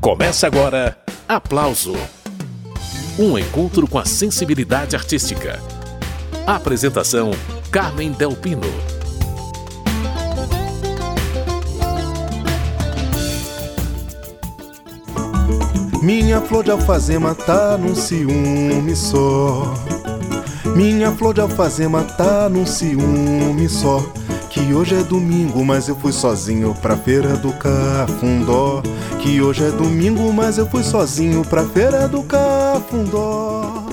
Começa agora Aplauso um encontro com a sensibilidade artística. Apresentação: Carmen Delpino. Minha flor de alfazema tá num ciúme só. Minha flor de alfazema tá num ciúme só. Que hoje é domingo, mas eu fui sozinho pra feira do Cafundó. Que hoje é domingo, mas eu fui sozinho pra feira do Cafundó.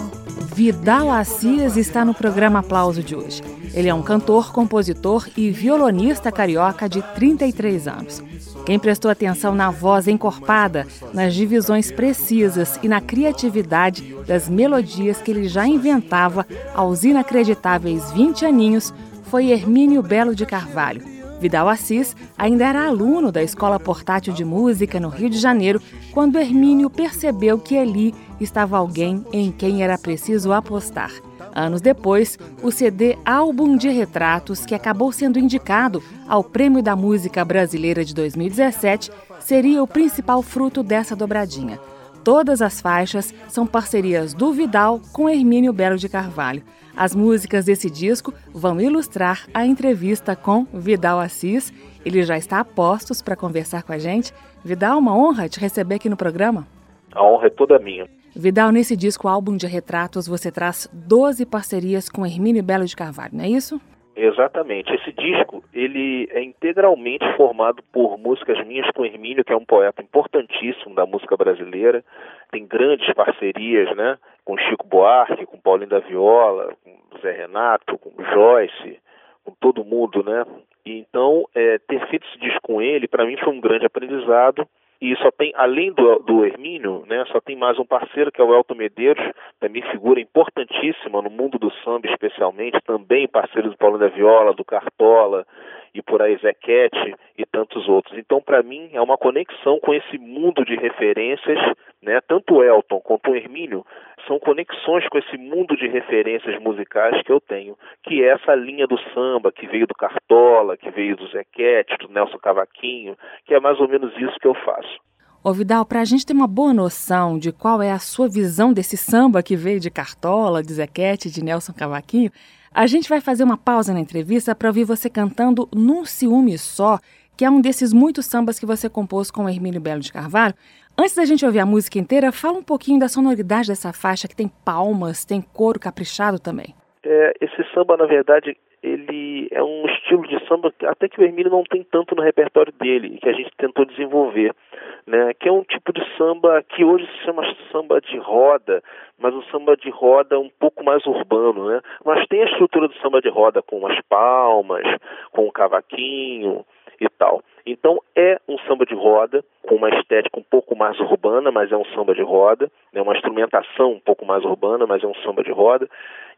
Vidal Assis está no programa Aplauso de hoje. Ele é um cantor, compositor e violonista carioca de 33 anos. Quem prestou atenção na voz encorpada, nas divisões precisas e na criatividade das melodias que ele já inventava aos inacreditáveis 20 aninhos foi Hermínio Belo de Carvalho. Vidal Assis ainda era aluno da Escola Portátil de Música no Rio de Janeiro quando Hermínio percebeu que ali estava alguém em quem era preciso apostar. Anos depois, o CD Álbum de Retratos, que acabou sendo indicado ao Prêmio da Música Brasileira de 2017, seria o principal fruto dessa dobradinha. Todas as faixas são parcerias do Vidal com Hermínio Belo de Carvalho. As músicas desse disco vão ilustrar a entrevista com Vidal Assis. Ele já está a postos para conversar com a gente. Vidal, uma honra te receber aqui no programa. A honra é toda minha. Vidal, nesse disco álbum de retratos, você traz 12 parcerias com Hermínio Belo de Carvalho, não é isso? Exatamente. Esse disco ele é integralmente formado por músicas minhas com Hermínio, que é um poeta importantíssimo da música brasileira. Tem grandes parcerias, né? Com Chico Buarque, com Paulinho da Viola, Zé Renato, com Joyce, com todo mundo, né? E então, é, ter feito esse disco com ele, para mim foi um grande aprendizado e só tem, além do, do Hermínio, né, só tem mais um parceiro que é o Elton Medeiros, também figura importantíssima no mundo do samba especialmente, também parceiro do Paulo da Viola, do Cartola e por aí Zequete e tantos outros. Então, para mim, é uma conexão com esse mundo de referências, né, tanto o Elton quanto o Hermínio são conexões com esse mundo de referências musicais que eu tenho, que é essa linha do samba que veio do Cartola, que veio do Zequete, do Nelson Cavaquinho, que é mais ou menos isso que eu faço. Ô Vidal, para a gente ter uma boa noção de qual é a sua visão desse samba que veio de Cartola, de Zequete, de Nelson Cavaquinho, a gente vai fazer uma pausa na entrevista para ouvir você cantando Num Ciúme Só, que é um desses muitos sambas que você compôs com Hermínio Belo de Carvalho. Antes da gente ouvir a música inteira, fala um pouquinho da sonoridade dessa faixa, que tem palmas, tem coro caprichado também. É, esse samba, na verdade, ele é um estilo de samba até que o Hermínio não tem tanto no repertório dele, que a gente tentou desenvolver, né? Que é um tipo de samba que hoje se chama samba de roda, mas o samba de roda um pouco mais urbano, né? Mas tem a estrutura do samba de roda com as palmas, com o cavaquinho, e tal. Então é um samba de roda, com uma estética um pouco mais urbana, mas é um samba de roda, né, uma instrumentação um pouco mais urbana, mas é um samba de roda,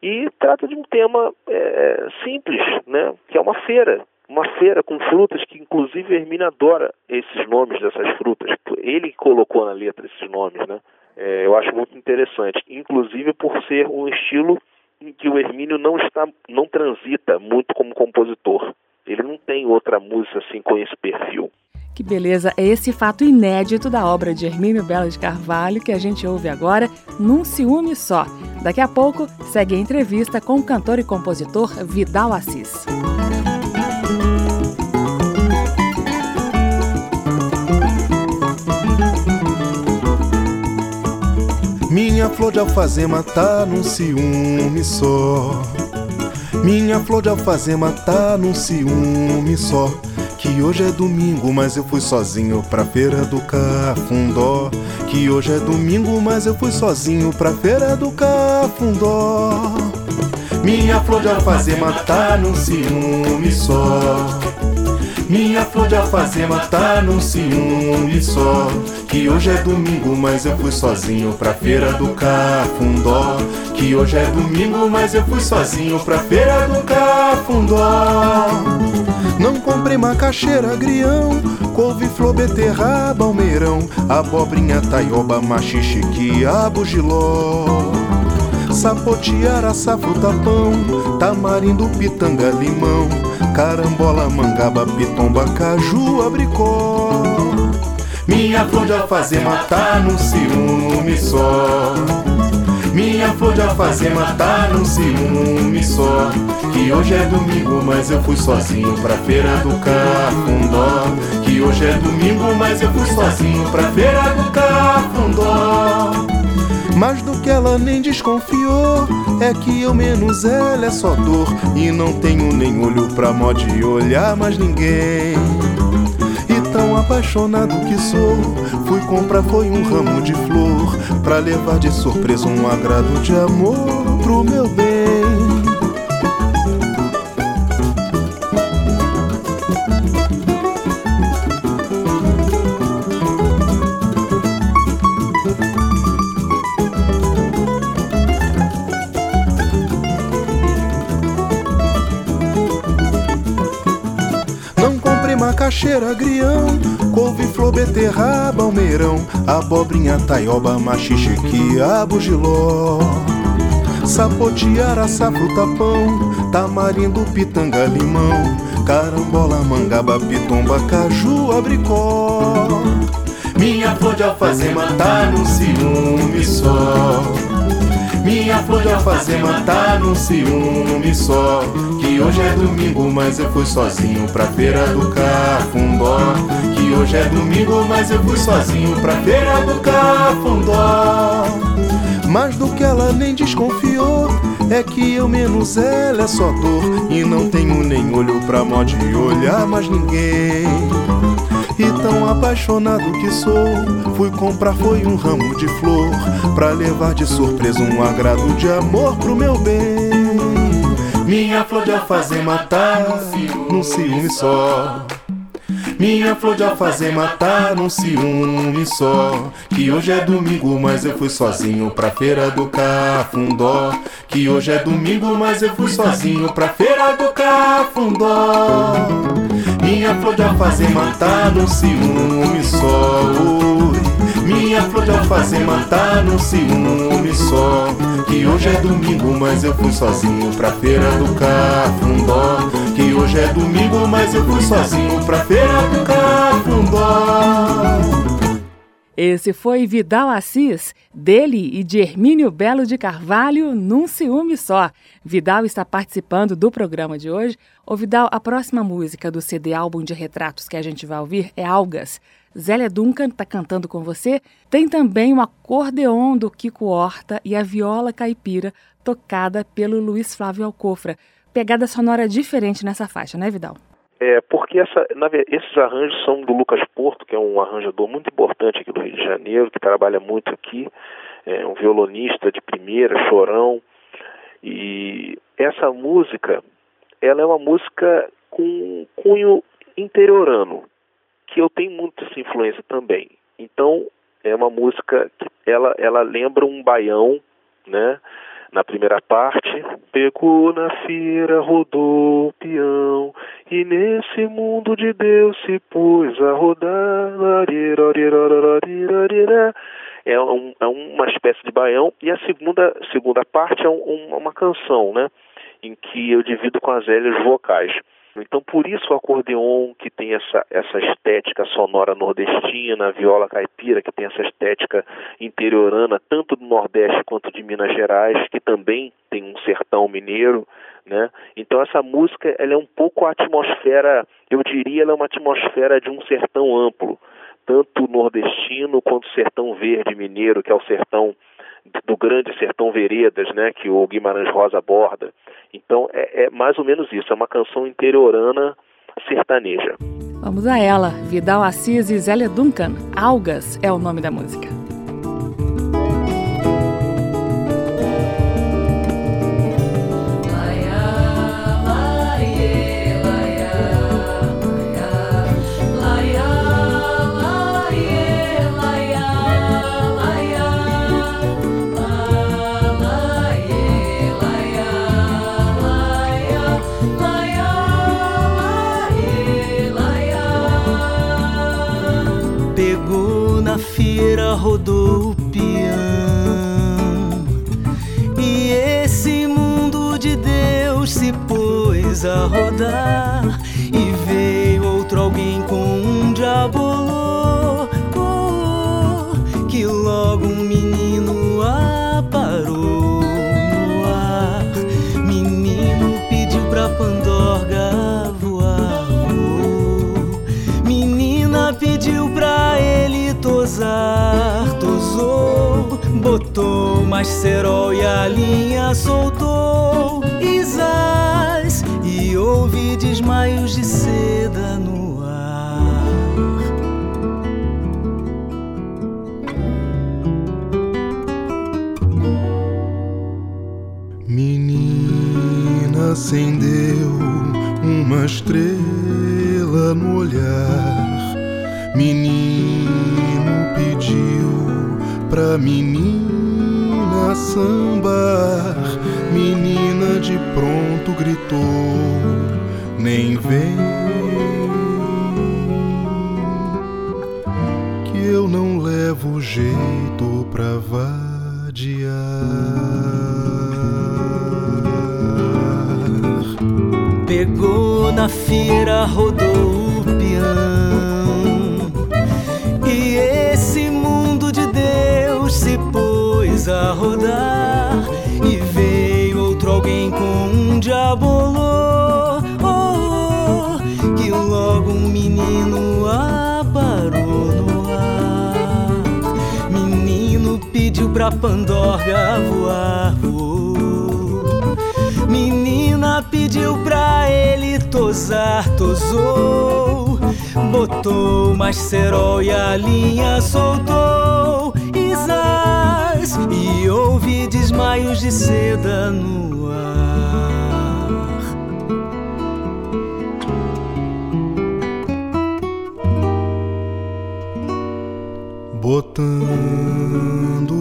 e trata de um tema é, simples, né, que é uma feira, uma feira com frutas que inclusive Hermina adora esses nomes dessas frutas. Ele colocou na letra esses nomes, né? É, eu acho muito interessante, inclusive por ser um estilo em que o Hermínio não está, não transita muito como compositor. Ele não tem outra música assim com esse perfil. Que beleza! É esse fato inédito da obra de Hermínio Belo de Carvalho que a gente ouve agora num ciúme só. Daqui a pouco segue a entrevista com o cantor e compositor Vidal Assis. Minha flor de alfazema tá num ciúme só. Minha flor de alfazema tá num ciúme só. Que hoje é domingo, mas eu fui sozinho pra feira do Cafundó. Que hoje é domingo, mas eu fui sozinho pra feira do Cafundó. Minha flor de alfazema tá num ciúme só. Minha flor de alfazema tá num ciúme só. Que hoje é domingo, mas eu fui sozinho pra feira do Cafundó. Que hoje é domingo, mas eu fui sozinho pra feira do Cafundó. Não comprei macaxeira, grião, couve, flor, beterraba, almeirão, abobrinha, taioba, machixe, quiabo, giló. Sapotiara, safo, tapão, tamarindo, pitanga, limão, carambola, mangaba, pitomba, caju, abricó. Minha flor de alfazema tá num ciúme só. Minha flor de alfazema tá num ciúme só. Que hoje é domingo, mas eu fui sozinho pra feira do Cafundó. Que hoje é domingo, mas eu fui sozinho pra feira do Cafundó. Mais do que ela nem desconfiou, é que eu menos ela é só dor. E não tenho nem olho pra mó de olhar mais ninguém tão apaixonado que sou. Fui comprar foi um ramo de flor pra levar de surpresa um agrado de amor pro meu bem. Macaxeira, agrião, couve, flor, beterraba, almeirão, abobrinha, taioba, machixe, quiabo, giló. Sapotiara, fruta, pão, tamarindo, pitanga, limão, carambola, mangaba, pitomba, caju, abricó. Minha flor de alfazema tá no ciúme só. Minha flor de alfazema tá num ciúme só. Que hoje é domingo, mas eu fui sozinho pra feira do Cafundó. Que hoje é domingo, mas eu fui sozinho pra feira do Cafundó. Mais do que ela nem desconfiou, é que eu menos ela é só dor. E não tenho nem olho pra mó de olhar mais ninguém. E tão apaixonado que sou, fui comprar foi um ramo de flor pra levar de surpresa um agrado de amor pro meu bem. Minha flor de alfazema tá num ciúme só. Minha flor de alfazema tá num ciúme só. Que hoje é domingo, mas eu fui sozinho pra feira do Cafundó. Que hoje é domingo, mas eu fui sozinho pra feira do Cafundó. Minha flor de alfazema tá no ciúme só. Minha flor de alfazema tá no ciúme só. Que hoje é domingo, mas eu fui sozinho pra feira do Cafundó. Que hoje é domingo, mas eu fui sozinho pra feira do Cafundó. Esse foi Vidal Assis, dele e de Hermínio Belo de Carvalho, num ciúme só. Vidal está participando do programa de hoje. Ô Vidal, a próxima música do CD álbum de retratos que a gente vai ouvir é Algas. Zélia Duncan está cantando com você. Tem também o acordeon do Kiko Horta e a viola caipira, tocada pelo Luiz Flávio Alcofra. Pegada sonora diferente nessa faixa, né, Vidal? É, porque essa, na, esses arranjos são do Lucas Porto, que é um arranjador muito importante aqui do Rio de Janeiro, que trabalha muito aqui, é um violonista de primeira, chorão. E essa música, ela é uma música com cunho interiorano, que eu tenho muito essa influência também. Então, é uma música que ela, ela lembra um baião, né? Na primeira parte, pegou na feira, rodou o peão, e nesse mundo de Deus se pôs a rodar. É, um, é uma espécie de baião, e a segunda, segunda parte é um, uma canção, né? Em que eu divido com as Zélias vocais. Então, por isso o acordeon, que tem essa, essa estética sonora nordestina, a viola caipira, que tem essa estética interiorana, tanto do Nordeste quanto de Minas Gerais, que também tem um sertão mineiro, né? Então, essa música ela é um pouco a atmosfera, eu diria, ela é uma atmosfera de um sertão amplo, tanto nordestino quanto sertão verde mineiro, que é o sertão do grande sertão veredas, né, que o Guimarães Rosa aborda. Então é, é mais ou menos isso, é uma canção interiorana sertaneja. Vamos a ela, Vidal Assis e Zélia Duncan. Algas é o nome da música. na feira rodou o peão. E esse mundo de Deus se pôs a rodar. E veio outro alguém com um diabolô. Que logo um menino aparou no ar. Menino pediu pra pandora voar. Menina pediu pra botou mais cerol e a linha soltou Isás e houve desmaios de seda no ar. Menina acendeu uma estrela no olhar. Menino pediu pra menina sambar. Menina de pronto gritou: Nem vem. Que eu não levo jeito pra vadiar. Pegou na feira, rodou o peão. A rodar. E veio outro alguém com um diabolô. Oh, oh, que logo um menino aparou no ar. Menino pediu pra Pandorga voar. voou. Menina pediu pra ele tosar, tosou. Botou mais cerol e a linha soltou. Isás e houve desmaios de seda no ar. Botando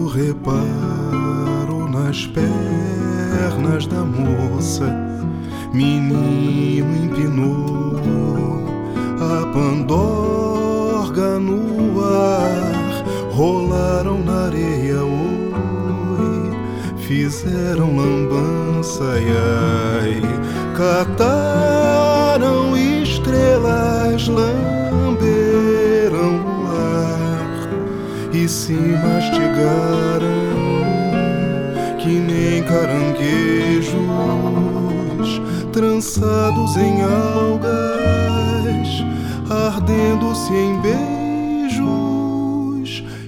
reparo nas pernas da moça, menino empinou a pandorga fizeram lambança, ai, ai, cataram estrelas, lamberam o ar e se mastigaram que nem caranguejos trançados em algas, ardendo-se em beijos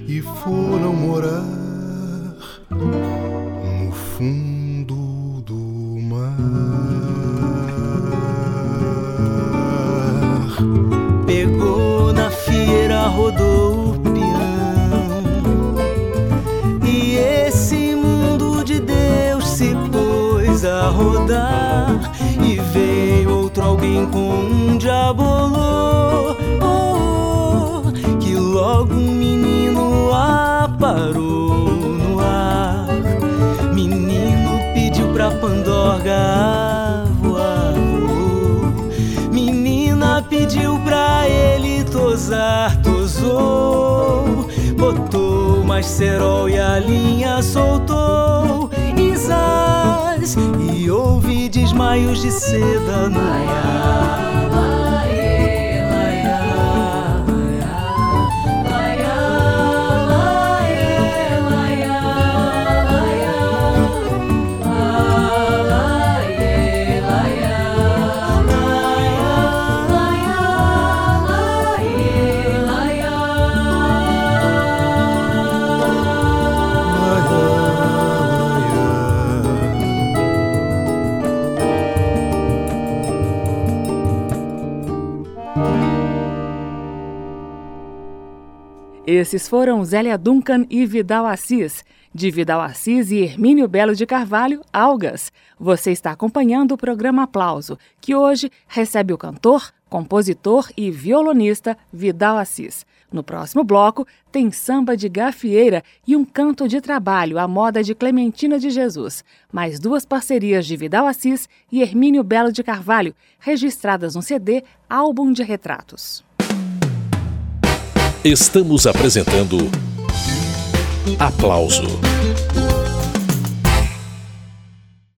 e foram morar diabolô. Oh, oh, que logo um menino aparou no ar. Menino pediu pra Pandorga voar. voou. Menina pediu pra ele tosar, tosou. Botou mais cerol e a linha soltou. Isás e houve desmaios de seda no ar. Esses foram Zélia Duncan e Vidal Assis. De Vidal Assis e Hermínio Belo de Carvalho, Algas. Você está acompanhando o programa Aplauso, que hoje recebe o cantor, compositor e violonista Vidal Assis. No próximo bloco, tem samba de gafieira e um canto de trabalho à moda de Clementina de Jesus. Mais duas parcerias de Vidal Assis e Hermínio Belo de Carvalho, registradas no CD Álbum de Retratos. Estamos apresentando Aplauso.